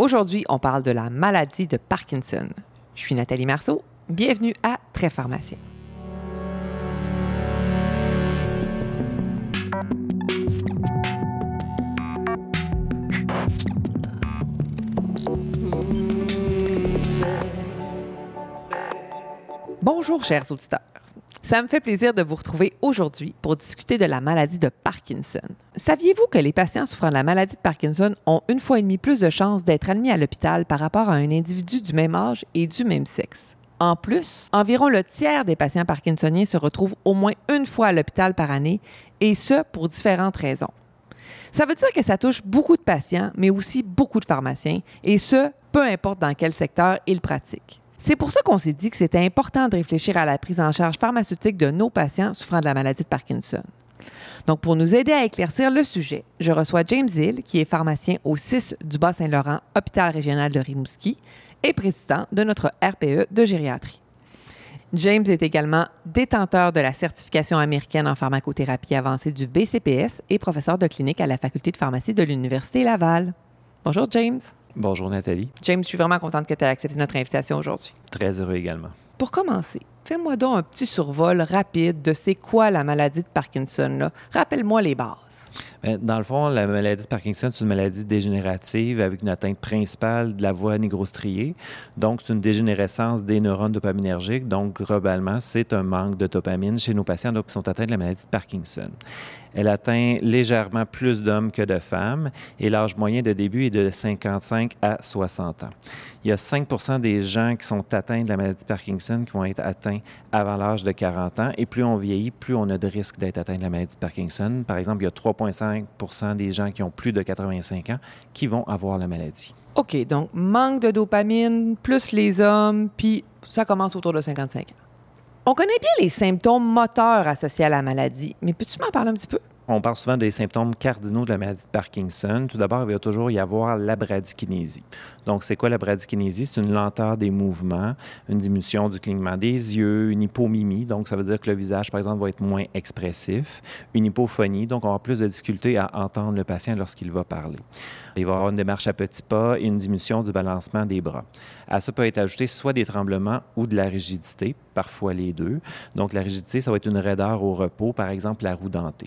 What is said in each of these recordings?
Aujourd'hui, on parle de la maladie de Parkinson. Je suis Nathalie Marceau. Bienvenue à Très Pharmacien. Bonjour, chers auditeurs. Ça me fait plaisir de vous retrouver aujourd'hui pour discuter de la maladie de Parkinson. Saviez-vous que les patients souffrant de la maladie de Parkinson ont une fois et demie plus de chances d'être admis à l'hôpital par rapport à un individu du même âge et du même sexe? En plus, environ le tiers des patients parkinsoniens se retrouvent au moins une fois à l'hôpital par année, et ce, pour différentes raisons. Ça veut dire que ça touche beaucoup de patients, mais aussi beaucoup de pharmaciens, et ce, peu importe dans quel secteur ils pratiquent. C'est pour ça qu'on s'est dit que c'était important de réfléchir à la prise en charge pharmaceutique de nos patients souffrant de la maladie de Parkinson. Donc, pour nous aider à éclaircir le sujet, je reçois James Hill, qui est pharmacien au 6 du Bas-Saint-Laurent, hôpital régional de Rimouski, et président de notre RPE de gériatrie. James est également détenteur de la certification américaine en pharmacothérapie avancée du BCPS et professeur de clinique à la faculté de pharmacie de l'Université Laval. Bonjour James. Bonjour Nathalie. James, je suis vraiment contente que tu aies accepté notre invitation aujourd'hui. Très heureux également. Pour commencer, fais-moi donc un petit survol rapide de c'est quoi la maladie de Parkinson. Rappelle-moi les bases. Ben, dans le fond, la maladie de Parkinson, c'est une maladie dégénérative avec une atteinte principale de la voie négrostriée. Donc, c'est une dégénérescence des neurones dopaminergiques. Donc, globalement, c'est un manque de dopamine chez nos patients qui sont atteints de la maladie de Parkinson. Elle atteint légèrement plus d'hommes que de femmes et l'âge moyen de début est de 55 à 60 ans. Il y a 5% des gens qui sont atteints de la maladie de Parkinson qui vont être atteints avant l'âge de 40 ans et plus on vieillit, plus on a de risques d'être atteint de la maladie de Parkinson. Par exemple, il y a 3,5% des gens qui ont plus de 85 ans qui vont avoir la maladie. OK, donc manque de dopamine, plus les hommes, puis ça commence autour de 55 ans. On connaît bien les symptômes moteurs associés à la maladie, mais peux-tu m'en parler un petit peu? On parle souvent des symptômes cardinaux de la maladie de Parkinson. Tout d'abord, il va toujours y avoir la bradykinésie. Donc, c'est quoi la bradykinésie? C'est une lenteur des mouvements, une diminution du clignement des yeux, une hypomimie. Donc, ça veut dire que le visage, par exemple, va être moins expressif. Une hypophonie. Donc, on avoir plus de difficultés à entendre le patient lorsqu'il va parler. Il va y avoir une démarche à petits pas et une diminution du balancement des bras. À ça peut être ajouté soit des tremblements ou de la rigidité, parfois les deux. Donc, la rigidité, ça va être une raideur au repos, par exemple la roue dentée.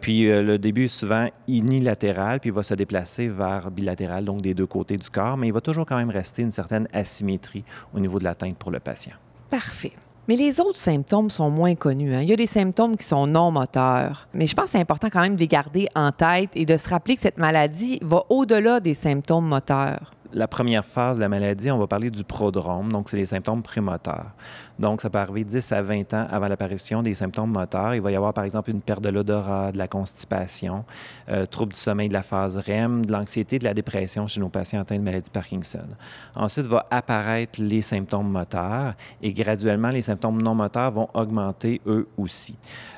Puis, euh, le début est souvent unilatéral, puis il va se déplacer vers bilatéral, donc des deux côtés du corps, mais il va toujours quand même rester une certaine asymétrie au niveau de l'atteinte pour le patient. Parfait. Mais les autres symptômes sont moins connus. Hein. Il y a des symptômes qui sont non moteurs. Mais je pense que c'est important quand même de les garder en tête et de se rappeler que cette maladie va au-delà des symptômes moteurs. La première phase de la maladie, on va parler du prodrome, donc c'est les symptômes prémoteurs. Donc, ça peut arriver 10 à 20 ans avant l'apparition des symptômes moteurs. Il va y avoir, par exemple, une perte de l'odorat, de la constipation, euh, trouble du sommeil de la phase REM, de l'anxiété, de la dépression chez nos patients atteints de maladie de Parkinson. Ensuite, va apparaître les symptômes moteurs et graduellement, les symptômes non moteurs vont augmenter eux aussi.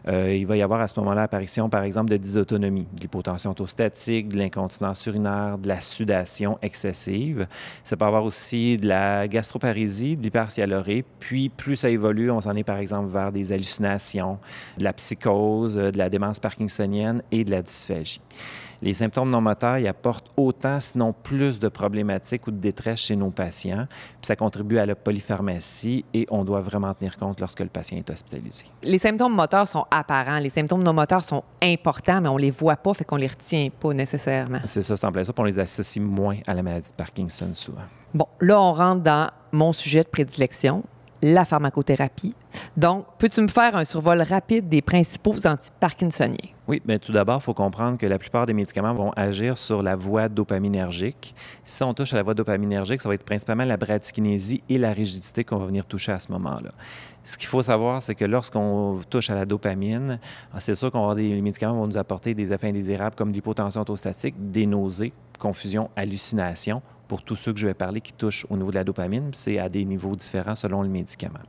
Euh, il va y avoir à ce moment-là l'apparition, par exemple, de dysautonomie, de l'hypotension orthostatique, de l'incontinence urinaire, de la sudation excessive. Ça peut avoir aussi de la gastroparésie, de l'hypercialorée, puis plus ça évolue, on s'en est par exemple vers des hallucinations, de la psychose, de la démence parkinsonienne et de la dysphagie. Les symptômes non moteurs y apportent autant, sinon plus de problématiques ou de détresse chez nos patients. Puis ça contribue à la polypharmacie et on doit vraiment tenir compte lorsque le patient est hospitalisé. Les symptômes moteurs sont apparents. Les symptômes non moteurs sont importants, mais on les voit pas, fait qu'on les retient pas nécessairement. C'est ça, c'est en plein ça. on les associe moins à la maladie de Parkinson souvent. Bon, là, on rentre dans mon sujet de prédilection, la pharmacothérapie. Donc, peux-tu me faire un survol rapide des principaux antiparkinsoniens? Oui, bien tout d'abord, il faut comprendre que la plupart des médicaments vont agir sur la voie dopaminergique. Si on touche à la voie dopaminergique, ça va être principalement la bradykinésie et la rigidité qu'on va venir toucher à ce moment-là. Ce qu'il faut savoir, c'est que lorsqu'on touche à la dopamine, c'est sûr qu'on des les médicaments vont nous apporter des effets indésirables comme l'hypotension orthostatique, des nausées, confusion, hallucination pour tous ceux que je vais parler qui touchent au niveau de la dopamine, c'est à des niveaux différents selon le médicament.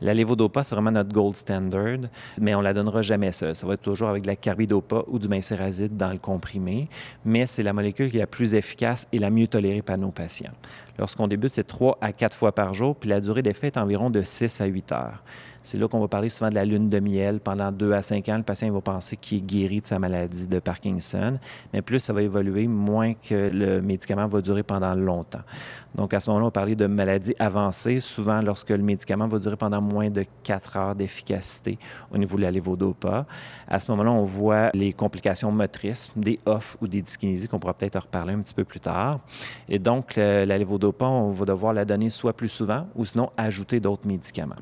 La levodopa, c'est vraiment notre gold standard, mais on la donnera jamais seule. Ça va être toujours avec de la carbidopa ou du bensérazide dans le comprimé, mais c'est la molécule qui est la plus efficace et la mieux tolérée par nos patients. Lorsqu'on débute, c'est 3 à 4 fois par jour, puis la durée d'effet est environ de 6 à 8 heures. C'est là qu'on va parler souvent de la lune de miel. Pendant 2 à 5 ans, le patient va penser qu'il est guéri de sa maladie de Parkinson, mais plus ça va évoluer, moins que le médicament va durer pendant longtemps. Donc, à ce moment-là, on va parler de maladie avancée, souvent lorsque le médicament va durer pendant moins de 4 heures d'efficacité au niveau de la lévodopa. À ce moment-là, on voit les complications motrices, des off ou des dyskinésies qu'on pourra peut-être reparler un petit peu plus tard. Et donc, la lévodopa, on va devoir la donner soit plus souvent ou sinon ajouter d'autres médicaments.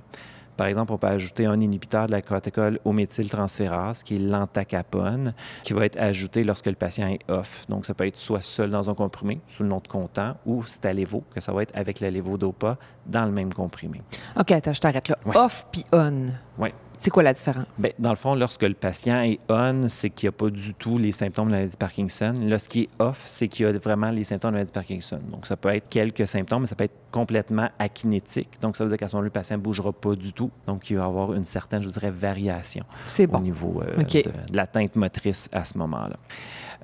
Par exemple, on peut ajouter un inhibiteur de la corticole au méthyltransférase, qui est l'antacapone, qui va être ajouté lorsque le patient est off. Donc, ça peut être soit seul dans un comprimé, sous le nom de comptant, ou Stalevo, que ça va être avec la levodopa dans le même comprimé. OK, attends, je t'arrête là. Off puis on. Oui. C'est quoi la différence? Bien, dans le fond, lorsque le patient est on, c'est qu'il n'y a pas du tout les symptômes de la maladie de Parkinson. Lorsqu'il est off, c'est qu'il y a vraiment les symptômes de la maladie de Parkinson. Donc, ça peut être quelques symptômes, mais ça peut être complètement akinétique. Donc, ça veut dire qu'à ce moment-là, le patient ne bougera pas du tout. Donc, il va y avoir une certaine, je dirais, variation au niveau euh, de, de, la teinte motrice à ce moment-là.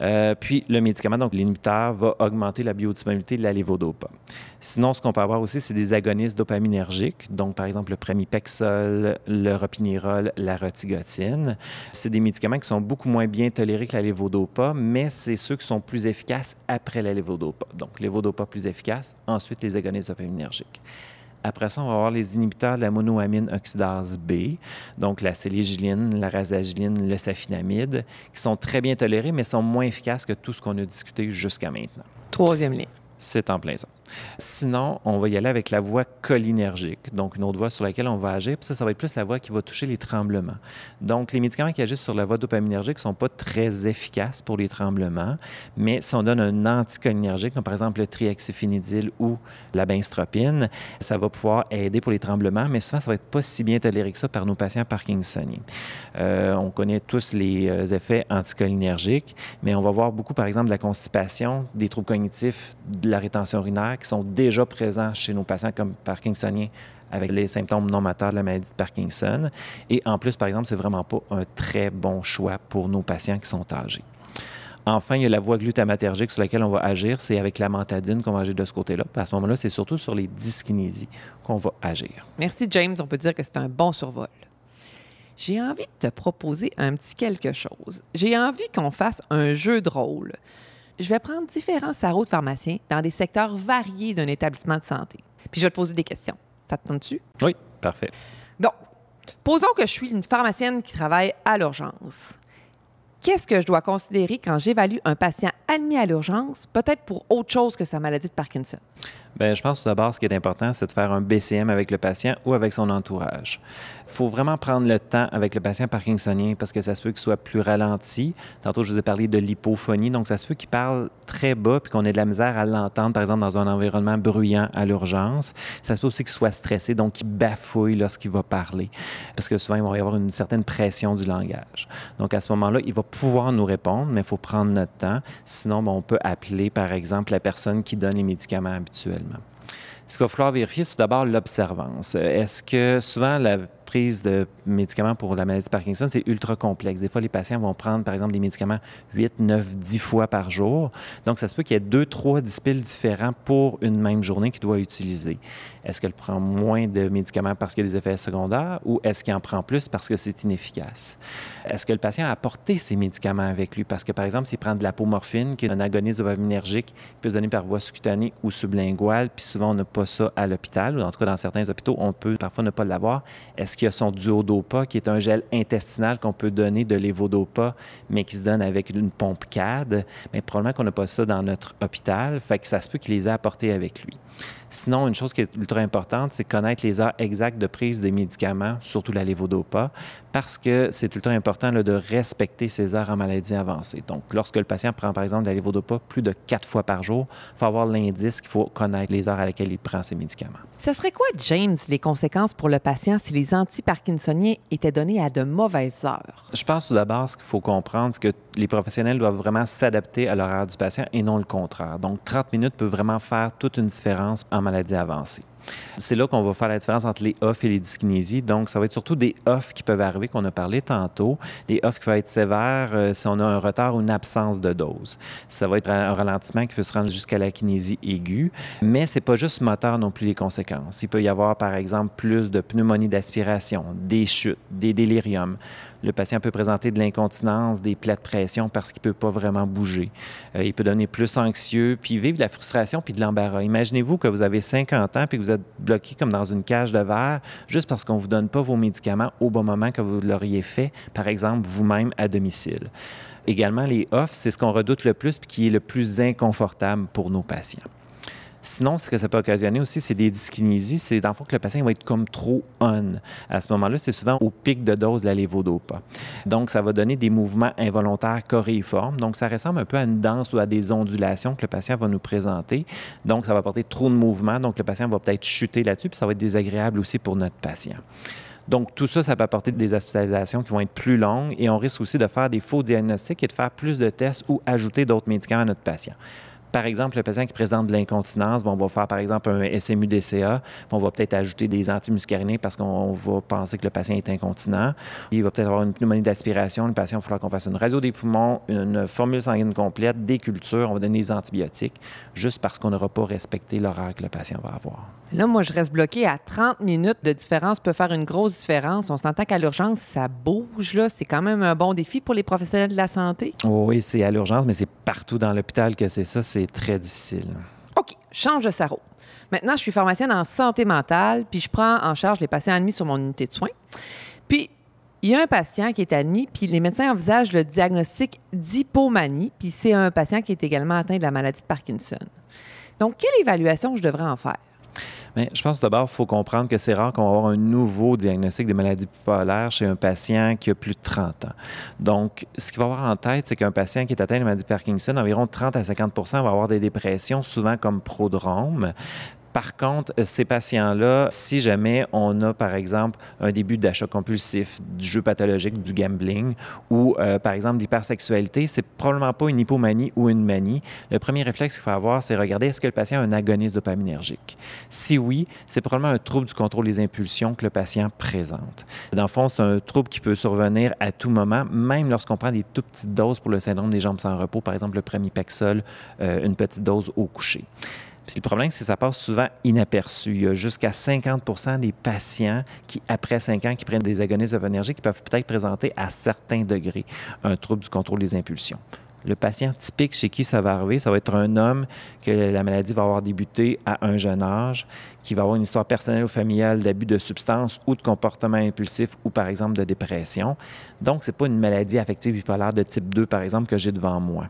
Euh, puis le médicament, donc l'inhibiteur, va augmenter la biodisponibilité de la lévodopa. Sinon, ce qu'on peut avoir aussi, c'est des agonistes dopaminergiques, donc par exemple le pramipexol, le ropinirol, la rotigotine. C'est des médicaments qui sont beaucoup moins bien tolérés que la lévodopa, mais c'est ceux qui sont plus efficaces après la lévodopa. Donc lévodopa plus efficace, ensuite les agonistes dopaminergiques. Après ça, on va avoir les inhibiteurs de la monoamine oxydase B, donc la céligiline, la rasagiline, le safinamide, qui sont très bien tolérés, mais sont moins efficaces que tout ce qu'on a discuté jusqu'à maintenant. Troisième ligne. C'est en plein ça. Sinon, on va y aller avec la voie cholinergique, donc une autre voie sur laquelle on va agir. Puis ça, ça va être plus la voie qui va toucher les tremblements. Donc, les médicaments qui agissent sur la voie dopaminergique ne sont pas très efficaces pour les tremblements, mais si on donne un anticholinergique, comme par exemple le triaxiphénidil ou la benztropine, ça va pouvoir aider pour les tremblements, mais souvent, ça va être pas si bien toléré que ça par nos patients parkinsoniens. Euh, on connaît tous les euh, effets anticholinergiques, mais on va voir beaucoup, par exemple, de la constipation, des troubles cognitifs, de la rétention urinaire, qui sont déjà présents chez nos patients comme parkinsoniens avec les symptômes non moteurs de la maladie de Parkinson. Et en plus, par exemple, c'est vraiment pas un très bon choix pour nos patients qui sont âgés. Enfin, il y a la voie glutamatergique sur laquelle on va agir. C'est avec la mantadine qu'on va agir de ce côté-là. À ce moment-là, c'est surtout sur les dyskinésies qu'on va agir. Merci, James. On peut dire que c'est un bon survol. J'ai envie de te proposer un petit quelque chose. J'ai envie qu'on fasse un jeu de rôle je vais prendre différents sarreaux de pharmaciens dans des secteurs variés d'un établissement de santé. Puis je vais te poser des questions. Ça te tente-tu? Oui, parfait. Donc, posons que je suis une pharmacienne qui travaille à l'urgence. Qu'est-ce que je dois considérer quand j'évalue un patient admis à l'urgence, peut-être pour autre chose que sa maladie de Parkinson? Bien, je pense tout d'abord, ce qui est important, c'est de faire un BCM avec le patient ou avec son entourage. Il faut vraiment prendre le temps avec le patient parkinsonien parce que ça se peut qu'il soit plus ralenti. Tantôt, je vous ai parlé de l'hypophonie, donc ça se peut qu'il parle très bas puis qu'on ait de la misère à l'entendre, par exemple, dans un environnement bruyant à l'urgence. Ça se peut aussi qu'il soit stressé, donc qu'il bafouille lorsqu'il va parler parce que souvent, il va y avoir une certaine pression du langage. Donc, à ce moment-là, il va pouvoir nous répondre, mais il faut prendre notre temps. Sinon, on peut appeler, par exemple, la personne qui donne les médicaments habituels. Ce qu'il va falloir vérifier, c'est d'abord l'observance. Est-ce que souvent la prise de médicaments pour la maladie de Parkinson, c'est ultra complexe. Des fois, les patients vont prendre, par exemple, des médicaments 8, 9, 10 fois par jour. Donc, ça se peut qu'il y ait deux, trois dispiles différents pour une même journée qu'il doit utiliser. Est-ce qu'elle prend moins de médicaments parce qu'il y a des effets secondaires ou est-ce qu'il en prend plus parce que c'est inefficace? Est-ce que le patient a apporté ses médicaments avec lui? Parce que, par exemple, s'il prend de l'apomorphine, qui est un agoniste dopaminergique, il peut se donner par voie subcutanée ou sublinguale, puis souvent, on n'a pas ça à l'hôpital, ou en tout cas, dans certains hôpitaux, on peut parfois ne pas l'avoir. Est-ce qu'il y a son duodopa, qui est un gel intestinal qu'on peut donner de l'évodopa, mais qui se donne avec une pompe CAD? Mais probablement qu'on n'a pas ça dans notre hôpital, fait que ça se peut qu'il les ait apportés avec lui. Sinon, une chose qui est ultra importante, c'est connaître les heures exactes de prise des médicaments, surtout la lévodopa, parce que c'est ultra important de respecter ces heures en maladie avancée. Donc, lorsque le patient prend, par exemple, la lévodopa plus de quatre fois par jour, il faut avoir l'indice qu'il faut connaître les heures à laquelle il prend ses médicaments. Ce serait quoi, James, les conséquences pour le patient si les antiparkinsoniens étaient donnés à de mauvaises heures? Je pense tout d'abord, ce qu'il faut comprendre, c'est que les professionnels doivent vraiment s'adapter à l'horaire du patient et non le contraire. Donc, 30 minutes peut vraiment faire toute une différence en maladie avancée. C'est là qu'on va faire la différence entre les off et les dyskinésies. Donc, ça va être surtout des off qui peuvent arriver, qu'on a parlé tantôt, des off qui peuvent être sévères euh, si on a un retard ou une absence de dose. Ça va être un ralentissement qui peut se rendre jusqu'à la kinésie aiguë, mais c'est pas juste moteur non plus les conséquences. Il peut y avoir, par exemple, plus de pneumonie d'aspiration, des chutes, des déliriums. Le patient peut présenter de l'incontinence, des plaies de pression parce qu'il ne peut pas vraiment bouger. Euh, il peut devenir plus anxieux, puis vivre de la frustration puis de l'embarras. Imaginez-vous que vous avez 50 ans puis que vous bloqué comme dans une cage de verre juste parce qu'on ne vous donne pas vos médicaments au bon moment que vous l'auriez fait, par exemple, vous-même à domicile. Également, les off, c'est ce qu'on redoute le plus puis qui est le plus inconfortable pour nos patients. Sinon, ce que ça peut occasionner aussi, c'est des dyskinésies. C'est dans le fond que le patient va être comme trop on. À ce moment-là, c'est souvent au pic de dose de la lévodopa. Donc, ça va donner des mouvements involontaires choréiformes. Donc, ça ressemble un peu à une danse ou à des ondulations que le patient va nous présenter. Donc, ça va apporter trop de mouvements. Donc, le patient va peut-être chuter là-dessus, puis ça va être désagréable aussi pour notre patient. Donc, tout ça, ça peut apporter des hospitalisations qui vont être plus longues et on risque aussi de faire des faux diagnostics et de faire plus de tests ou ajouter d'autres médicaments à notre patient. Par exemple, le patient qui présente de l'incontinence, bon, on va faire par exemple un SMU-DCA, on va peut-être ajouter des antimuscarinés parce qu'on va penser que le patient est incontinent. Il va peut-être avoir une pneumonie d'aspiration, le patient, il va falloir qu'on fasse une radio des poumons, une formule sanguine complète, des cultures, on va donner des antibiotiques, juste parce qu'on n'aura pas respecté l'horaire que le patient va avoir. Là, moi, je reste bloqué à 30 minutes de différence peut faire une grosse différence. On s'entend qu'à l'urgence, ça bouge, là. C'est quand même un bon défi pour les professionnels de la santé. oui, c'est à l'urgence, mais c'est partout dans l'hôpital que c'est ça. C'est très difficile. OK, change de sarreau. Maintenant, je suis pharmacienne en santé mentale, puis je prends en charge les patients admis sur mon unité de soins. Puis, il y a un patient qui est admis, puis les médecins envisagent le diagnostic d'hypomanie, puis c'est un patient qui est également atteint de la maladie de Parkinson. Donc, quelle évaluation je devrais en faire? Mais je pense d'abord qu'il faut comprendre que c'est rare qu'on va avoir un nouveau diagnostic de maladie bipolaire chez un patient qui a plus de 30 ans. Donc, ce qu'il va avoir en tête, c'est qu'un patient qui est atteint de maladie Parkinson, environ 30 à 50% va avoir des dépressions, souvent comme prodrome. Par contre, ces patients-là, si jamais on a, par exemple, un début d'achat compulsif, du jeu pathologique, du gambling, ou, euh, par exemple, d'hypersexualité, c'est probablement pas une hypomanie ou une manie. Le premier réflexe qu'il faut avoir, c'est regarder est-ce que le patient a un agoniste dopaminergique. Si oui, c'est probablement un trouble du contrôle des impulsions que le patient présente. Dans le fond, c'est un trouble qui peut survenir à tout moment, même lorsqu'on prend des tout petites doses pour le syndrome des jambes sans repos, par exemple le pramipexol, euh, une petite dose au coucher. Puis le problème, c'est que ça passe souvent inaperçu. Il y a jusqu'à 50% des patients qui, après 5 ans, qui prennent des agonistes dopaminergiques, qui peuvent peut-être présenter à certains degrés un trouble du contrôle des impulsions. Le patient typique chez qui ça va arriver, ça va être un homme que la maladie va avoir débuté à un jeune âge, qui va avoir une histoire personnelle ou familiale d'abus de substances ou de comportement impulsif ou, par exemple, de dépression. Donc, ce n'est pas une maladie affective bipolaire de type 2, par exemple, que j'ai devant moi.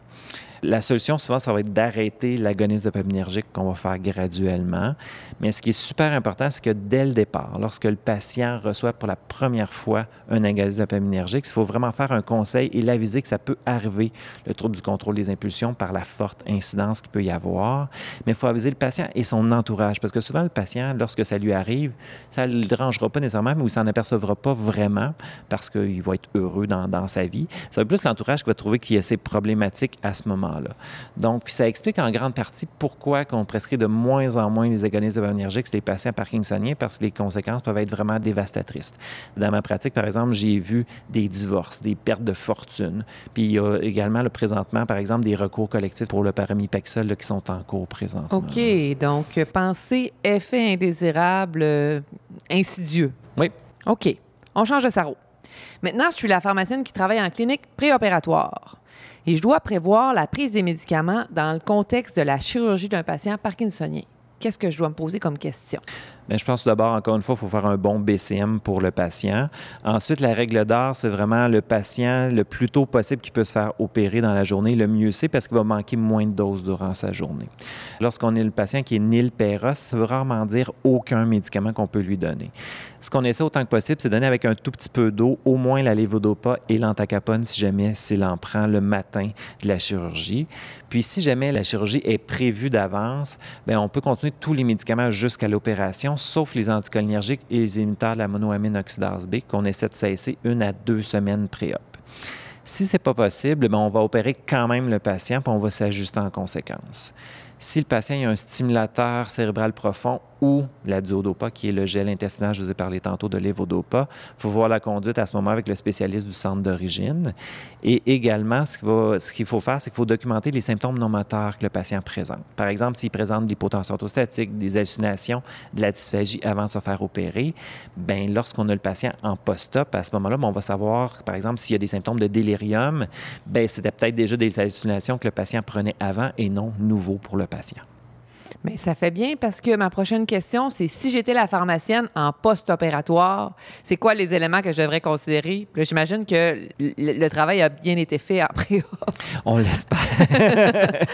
La solution, souvent, ça va être d'arrêter l'agonisme dopaminergique qu'on va faire graduellement. Mais ce qui est super important, c'est que dès le départ, lorsque le patient reçoit pour la première fois un agonisme dopaminergique, il faut vraiment faire un conseil et l'aviser que ça peut arriver, le trouble du contrôle des impulsions, par la forte incidence qu'il peut y avoir. Mais il faut aviser le patient et son entourage, parce que souvent, le patient, lorsque ça lui arrive, ça ne le dérangera pas nécessairement, mais il s'en apercevra pas vraiment parce qu'il va être heureux dans, dans sa vie. C'est plus l'entourage qui va trouver qu'il y a ces problématiques à ce moment Donc, puis ça explique en grande partie pourquoi on prescrit de moins en moins les agonistes dopaminergiques chez les patients parkinsoniens, parce que les conséquences peuvent être vraiment dévastatrices. Dans ma pratique, par exemple, j'ai vu des divorces, des pertes de fortune, puis il y a également le présentement, par exemple, des recours collectifs pour le paramipexol qui sont en cours présentement. OK, donc pensée, effet indésirable, euh, insidieux. Oui. OK, on change de sarreau. Maintenant, je suis la pharmacienne qui travaille en clinique préopératoire et je dois prévoir la prise des médicaments dans le contexte de la chirurgie d'un patient parkinsonien. Qu'est-ce que je dois me poser comme question? Bien, je pense d'abord, encore une fois, il faut faire un bon BCM pour le patient. Ensuite, la règle d'or, c'est vraiment le patient le plus tôt possible qui peut se faire opérer dans la journée. Le mieux c'est parce qu'il va manquer moins de doses durant sa journée. Lorsqu'on est le patient qui est nil péros, ça veut rarement dire aucun médicament qu'on peut lui donner. Ce qu'on essaie autant que possible, c'est donner avec un tout petit peu d'eau, au moins la lévodopa et l'antacapone si jamais s'il en prend le matin de la chirurgie. Puis si jamais la chirurgie est prévue d'avance, bien, on peut continuer tous les médicaments jusqu'à l'opération, sauf les anticholinergiques et les inhibiteurs de la monoamine oxydase B qu'on essaie de cesser une à deux semaines pré-op. Si ce n'est pas possible, bien, on va opérer quand même le patient, puis on va s'ajuster en conséquence. Si le patient a un stimulateur cérébral profond, ou la duodopa, qui est le gel intestinal, je vous ai parlé tantôt de l'évodopa. Il faut voir la conduite à ce moment avec le spécialiste du centre d'origine. Et également, ce qu'il faut faire, c'est qu'il faut documenter les symptômes non moteurs que le patient présente. Par exemple, s'il présente de l'hypotension orthostatique, des hallucinations, de la dysphagie avant de se faire opérer, ben lorsqu'on a le patient en post-op, à ce moment-là, ben, on va savoir, par exemple, s'il y a des symptômes de délirium, ben c'était peut-être déjà des hallucinations que le patient prenait avant et non nouveau pour le patient. Mais ça fait bien parce que ma prochaine question, c'est si j'étais la pharmacienne en post-opératoire, c'est quoi les éléments que je devrais considérer? J'imagine que le, travail a bien été fait après. On l'espère.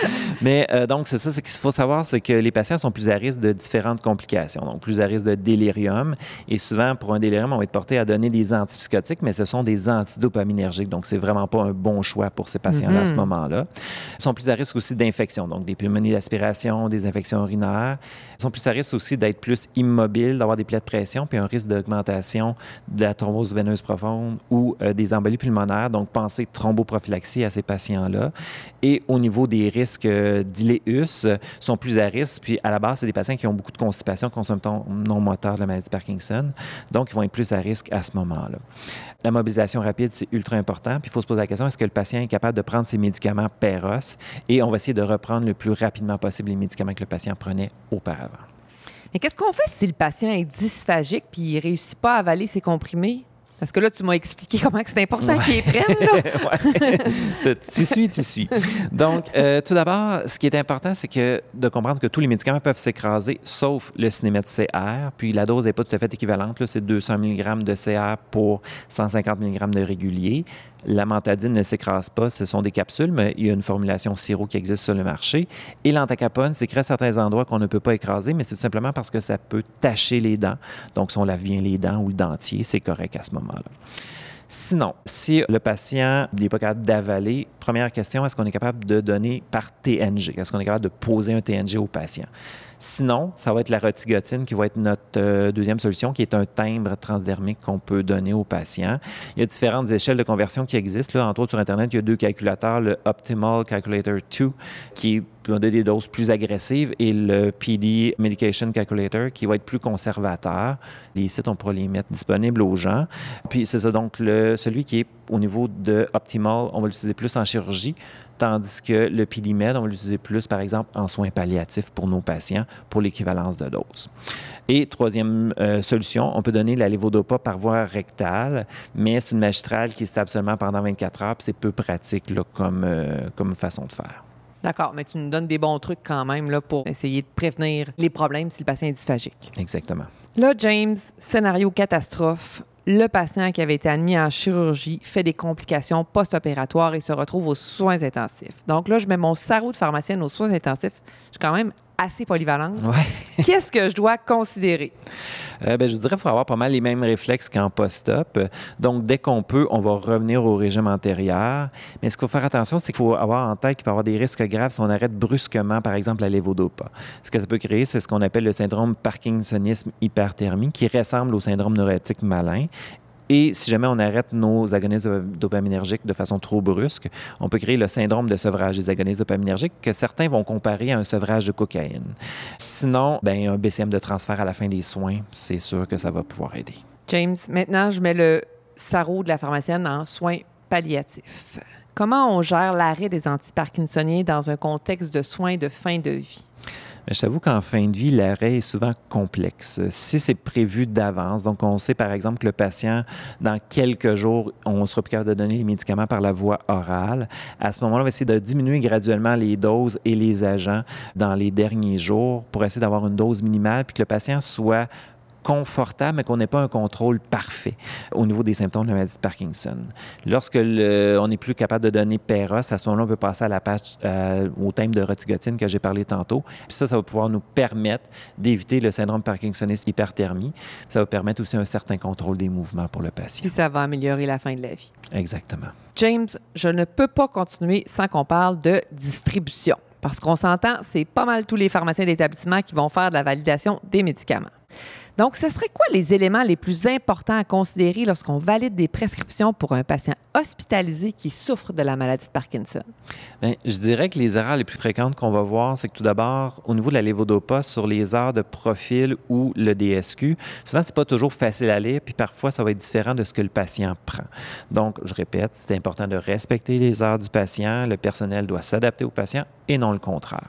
Mais euh, donc, c'est ça, ce qu'il faut savoir, c'est que les patients sont plus à risque de différentes complications, donc plus à risque de délirium. Et souvent, pour un délirium, on va être porté à donner des antipsychotiques, mais ce sont des antidopaminergiques. Donc, c'est vraiment pas un bon choix pour ces patients-là à ce mhm. moment-là. Ils sont plus à risque aussi d'infections, donc des pneumonies d'aspiration, des infections urinaires. Ils sont plus à risque aussi d'être plus immobiles, d'avoir des plaies de pression, puis un risque d'augmentation de la thrombose veineuse profonde ou euh, des embolies pulmonaires. Donc, pensez thromboprophylaxie à ces patients-là. Et au niveau des risques euh, d'iléus, sont plus à risque. Puis, à la base, c'est des patients qui ont beaucoup de constipation, consommation non moteur de la maladie de Parkinson. Donc, ils vont être plus à risque à ce moment-là. La mobilisation rapide, c'est ultra important. Puis il faut se poser la question, est-ce que le patient est capable de prendre ses médicaments PEROS? Et on va essayer de reprendre le plus rapidement possible les médicaments que le patient prenait auparavant. Mais qu'est-ce qu'on fait si le patient est dysphagique puis il ne réussit pas à avaler ses comprimés? Parce que là, tu m'as expliqué comment c'est important qu'ils les prennent. Tu suis, tu suis. Donc, euh, tout d'abord, ce qui est important, c'est que de comprendre que tous les médicaments peuvent s'écraser, sauf le cinémètre CR. Puis la dose n'est pas tout à fait équivalente. C'est 200 mg de CR pour 150 mg de régulier. La mantadine ne s'écrase pas, ce sont des capsules, mais il y a une formulation sirop qui existe sur le marché. Et l'antacapone s'écrase à certains endroits qu'on ne peut pas écraser, mais c'est tout simplement parce que ça peut tacher les dents. Donc, si on lave bien les dents ou le dentier, c'est correct à ce moment-là. Sinon, si le patient n'est pas capable d'avaler, première question, est-ce qu'on est capable de donner par TNG? Est-ce qu'on est capable de poser un TNG au patient? Sinon, ça va être la rotigotine qui va être notre euh, deuxième solution, qui est un timbre transdermique qu'on peut donner aux patients. Il y a différentes échelles de conversion qui existent. Entre autres, sur Internet, il y a deux calculateurs, le Optimal Calculator 2, qui va donner des doses plus agressives, et le PD Medication Calculator, qui va être plus conservateur. Les sites, on pourra les mettre disponibles aux gens. Puis c'est ça, donc celui qui est au niveau de Optimal, on va l'utiliser plus en chirurgie tandis que le PDMed, on va l'utiliser plus, par exemple, en soins palliatifs pour nos patients, pour l'équivalence de dose. Et troisième euh, solution, on peut donner la lévodopa par voie rectale, mais c'est une magistrale qui est stable seulement pendant 24 heures, puis c'est peu pratique euh, comme façon de faire. D'accord, mais tu nous donnes des bons trucs quand même là, pour essayer de prévenir les problèmes si le patient est dysphagique. Exactement. Là, James, scénario catastrophe le patient qui avait été admis en chirurgie fait des complications post-opératoires et se retrouve aux soins intensifs. Donc là, je mets mon sarreau de pharmacienne aux soins intensifs. Je suis quand même assez polyvalente. Qu'est-ce que je dois considérer? Euh, ben, je dirais qu'il faut avoir pas mal les mêmes réflexes qu'en post-op. Donc, dès qu'on peut, on va revenir au régime antérieur. Mais ce qu'il faut faire attention, c'est qu'il faut avoir en tête qu'il peut y avoir des risques graves si on arrête brusquement, par exemple, la lévodopa. Ce que ça peut créer, c'est ce qu'on appelle le syndrome parkinsonisme hyperthermie, qui ressemble au syndrome neuroleptique malin et si jamais on arrête nos agonistes dopaminergiques de façon trop brusque, on peut créer le syndrome de sevrage des agonistes dopaminergiques que certains vont comparer à un sevrage de cocaïne. Sinon, ben, un BCM de transfert à la fin des soins, c'est sûr que ça va pouvoir aider. James, maintenant, je mets le sarreau de la pharmacienne en soins palliatifs. Comment on gère l'arrêt des antiparkinsoniens dans un contexte de soins de fin de vie? Je t'avoue qu'en fin de vie, l'arrêt est souvent complexe. Si c'est prévu d'avance, donc on sait par exemple que le patient, dans quelques jours, on sera plus de donner les médicaments par la voie orale, à ce moment-là, on va essayer de diminuer graduellement les doses et les agents dans les derniers jours pour essayer d'avoir une dose minimale puis que le patient soit confortable, mais qu'on n'ait pas un contrôle parfait au niveau des symptômes de la maladie de Parkinson. Lorsque on n'est plus capable de donner PEROS, à ce moment-là, on peut passer à la page, euh, au thème de rotigotine que j'ai parlé tantôt. Puis ça, ça va pouvoir nous permettre d'éviter le syndrome parkinsoniste hyperthermie. Ça va permettre aussi un certain contrôle des mouvements pour le patient. Puis ça va améliorer la fin de la vie. Exactement. James, je ne peux pas continuer sans qu'on parle de distribution. Parce qu'on s'entend, c'est pas mal tous les pharmaciens d'établissement qui vont faire de la validation des médicaments. Donc, ce serait quoi les éléments les plus importants à considérer lorsqu'on valide des prescriptions pour un patient hospitalisé qui souffre de la maladie de Parkinson? Bien, je dirais que les erreurs les plus fréquentes qu'on va voir, c'est que tout d'abord, au niveau de la lévodopa, sur les heures de profil ou le DSQ, souvent, c'est pas toujours facile à lire, puis parfois, ça va être différent de ce que le patient prend. Donc, je répète, c'est important de respecter les heures du patient. Le personnel doit s'adapter au patient et non le contraire.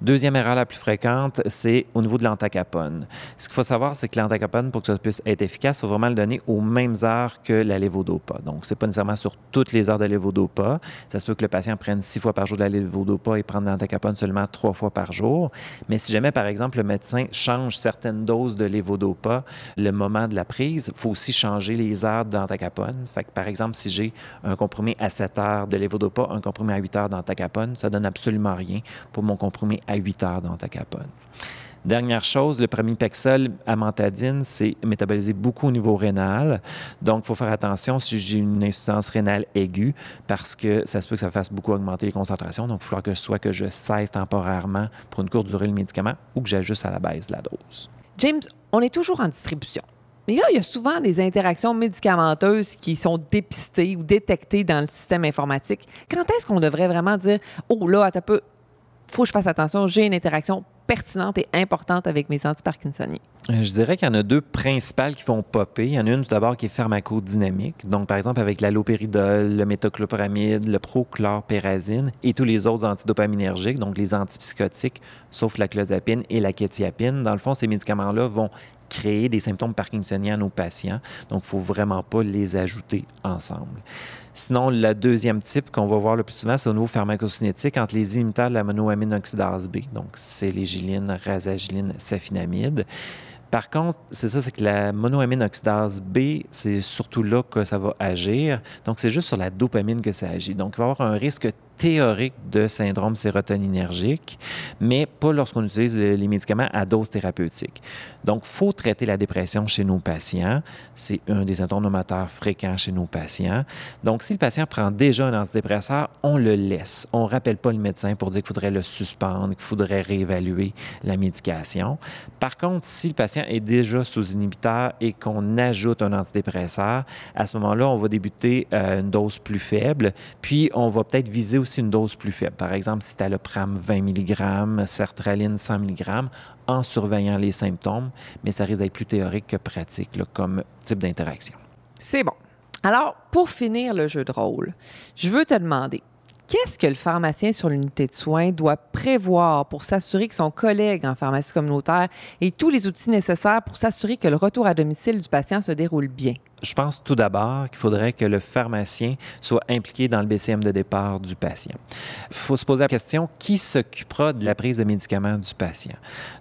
Deuxième erreur la plus fréquente, c'est au niveau de l'antacapone. Ce qu'il faut savoir, c'est que l'antacapone, pour que ça puisse être efficace, il faut vraiment le donner aux mêmes heures que la levodopa. Donc, ce n'est pas nécessairement sur toutes les heures de levodopa. Ça se peut que le patient prenne six fois par jour de la levodopa et prenne l'antacapone seulement trois fois par jour. Mais si jamais, par exemple, le médecin change certaines doses de levodopa le moment de la prise, il faut aussi changer les heures d'antacapone. Fait par exemple, si j'ai un comprimé à 7 heures de levodopa, un comprimé à 8 heures d'antacapone, ça donne absolument rien pour mon comprimé à 8 heures d'antacapone. Dernière chose, le pramipexol amantadine, c'est métabolisé beaucoup au niveau rénal. Donc, il faut faire attention si j'ai une insuffisance rénale aiguë parce que ça se peut que ça fasse beaucoup augmenter les concentrations. Donc, il faut que soit que je cesse temporairement pour une courte durée le médicament ou que j'ajuste à la baisse la dose. James, on est toujours en distribution. Mais là, il y a souvent des interactions médicamenteuses qui sont dépistées ou détectées dans le système informatique. Quand est-ce qu'on devrait vraiment dire, oh là, un peu, faut que je fasse attention, j'ai une interaction pertinente et importante avec mes antiparkinsoniens? Euh, je dirais qu'il y en a deux principales qui vont popper. Il y en a une tout d'abord qui est pharmacodynamique. Donc, par exemple, avec l'allopéridol, le métoclopramide, le prochlorpérazine et tous les autres antidopaminergiques, donc les antipsychotiques, sauf la clozapine et la kétiapine. Dans le fond, ces médicaments-là vont créer des symptômes parkinsoniens à nos patients. Donc, il ne faut vraiment pas les ajouter ensemble. Sinon, le deuxième type qu'on va voir le plus souvent, c'est au niveau pharmacocinétique entre les inhibiteurs de la monoamine oxydase B. Donc, c'est les gilines, rasagiline, safinamide. Par contre, c'est ça, c'est que la monoamine oxydase B, c'est surtout là que ça va agir. Donc, c'est juste sur la dopamine que ça agit. Donc, il va y avoir un risque théorique de syndrome sérotoninergique, mais pas lorsqu'on utilise les médicaments à dose thérapeutique. Donc, il faut traiter la dépression chez nos patients. C'est un des moteurs fréquents chez nos patients. Donc, si le patient prend déjà un antidépresseur, on le laisse. On ne rappelle pas le médecin pour dire qu'il faudrait le suspendre, qu'il faudrait réévaluer la médication. Par contre, si le patient est déjà sous inhibiteur et qu'on ajoute un antidépresseur, à ce moment-là, on va débuter euh, une dose plus faible, puis on va peut-être viser aussi une dose plus faible. Par exemple, si talopram 20 mg, sertraline 100 mg, en surveillant les symptômes, mais ça risque d'être plus théorique que pratique comme type d'interaction. C'est bon. Alors, pour finir le jeu de rôle, je veux te demander, qu'est-ce que le pharmacien sur l'unité de soins doit prévoir pour s'assurer que son collègue en pharmacie communautaire ait tous les outils nécessaires pour s'assurer que le retour à domicile du patient se déroule bien? Je pense tout d'abord qu'il faudrait que le pharmacien soit impliqué dans le BCM de départ du patient. Il faut se poser la question qui s'occupera de la prise de médicaments du patient?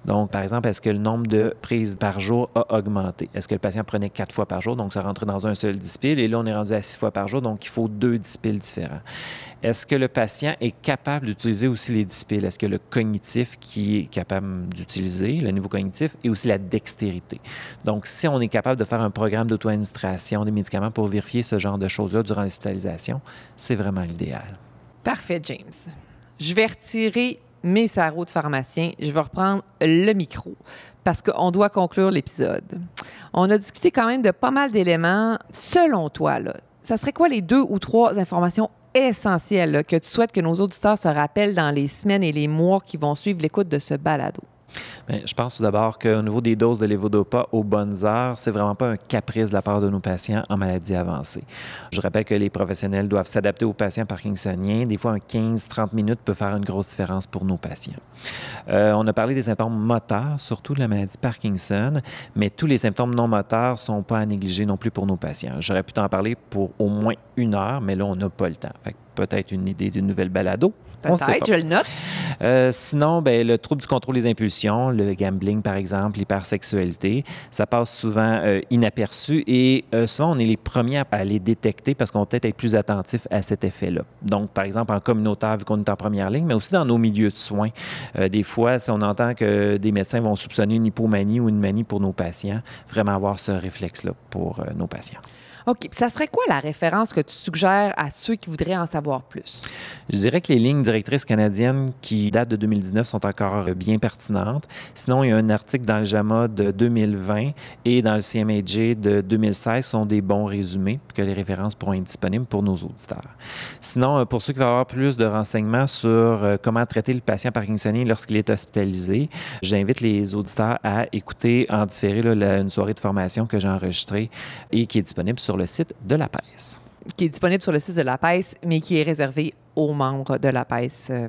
Donc, par exemple, est-ce que le nombre de prises par jour a augmenté? Est-ce que le patient prenait quatre fois par jour, donc ça rentrait dans un seul dispile, et là, on est rendu à six fois par jour, donc il faut deux dispiles différents. Est-ce que le patient est capable d'utiliser aussi les dispiles? Est-ce que le cognitif qui est capable d'utiliser, le niveau cognitif, et aussi la dextérité? Donc, si on est capable de faire un programme d'auto-administration des médicaments pour vérifier ce genre de choses-là durant l'hospitalisation, c'est vraiment l'idéal. Parfait, James. Je vais retirer mes sarraux de pharmacien. Je vais reprendre le micro parce qu'on doit conclure l'épisode. On a discuté quand même de pas mal d'éléments. Selon toi, là, ça serait quoi les deux ou trois informations essentielles que tu souhaites que nos auditeurs se rappellent dans les semaines et les mois qui vont suivre l'écoute de ce balado? Je pense tout d'abord qu'au niveau des doses de lévodopa aux bonnes heures, c'est vraiment pas un caprice de la part de nos patients en maladie avancée. Je rappelle que les professionnels doivent s'adapter aux patients parkinsoniens. Des fois, un 15-30 minutes peut faire une grosse différence pour nos patients. Euh, on a parlé des symptômes moteurs, surtout de la maladie Parkinson, mais tous les symptômes non moteurs ne sont pas à négliger non plus pour nos patients. J'aurais pu t'en parler pour au moins une heure, mais là, on n'a pas le temps. peut-être une idée d'une nouvelle balado. Peut-être, je le note. Euh, sinon, ben, le trouble du contrôle des impulsions, le gambling par exemple, l'hypersexualité, ça passe souvent euh, inaperçu et euh, souvent on est les premiers à les détecter parce qu'on va peut-être être plus attentif à cet effet-là. Donc, par exemple, en communautaire, vu qu'on est en première ligne, mais aussi dans nos milieux de soins. des fois, si on entend que des médecins vont soupçonner une hypomanie ou une manie pour nos patients, vraiment avoir ce réflexe-là pour nos patients. OK. Ça serait quoi la référence que tu suggères à ceux qui voudraient en savoir plus? Je dirais que les lignes directrices canadiennes qui datent de 2019 sont encore bien pertinentes. Sinon, il y a un article dans le JAMA de 2020 et dans le CMAJ de 2016 sont des bons résumés, que les références pourront être disponibles pour nos auditeurs. Sinon, euh, pour ceux qui veulent avoir plus de renseignements sur euh, comment traiter le patient parkinsonien lorsqu'il est hospitalisé, j'invite les auditeurs à écouter en différé une soirée de formation que j'ai enregistrée et qui est disponible sur le site de la PES. Qui est disponible sur le site de la PES, mais qui est réservé aux membres de la PES. Euh,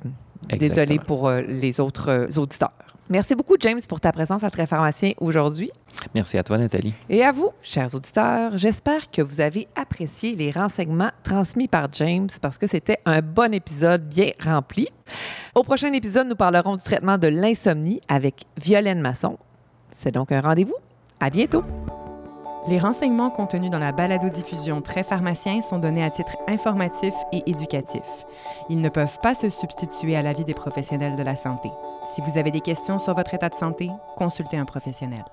désolé pour euh, les autres euh, auditeurs. Merci beaucoup, James, pour ta présence à Très Pharmacien aujourd'hui. Merci à toi, Nathalie. Et à vous, chers auditeurs. J'espère que vous avez apprécié les renseignements transmis par James parce que c'était un bon épisode bien rempli. Au prochain épisode, nous parlerons du traitement de l'insomnie avec Violaine Masson. C'est donc un rendez-vous. À bientôt. Les renseignements contenus dans la balado-diffusion Très pharmacien sont donnés à titre informatif et éducatif. Ils ne peuvent pas se substituer à l'avis des professionnels de la santé. Si vous avez des questions sur votre état de santé, consultez un professionnel.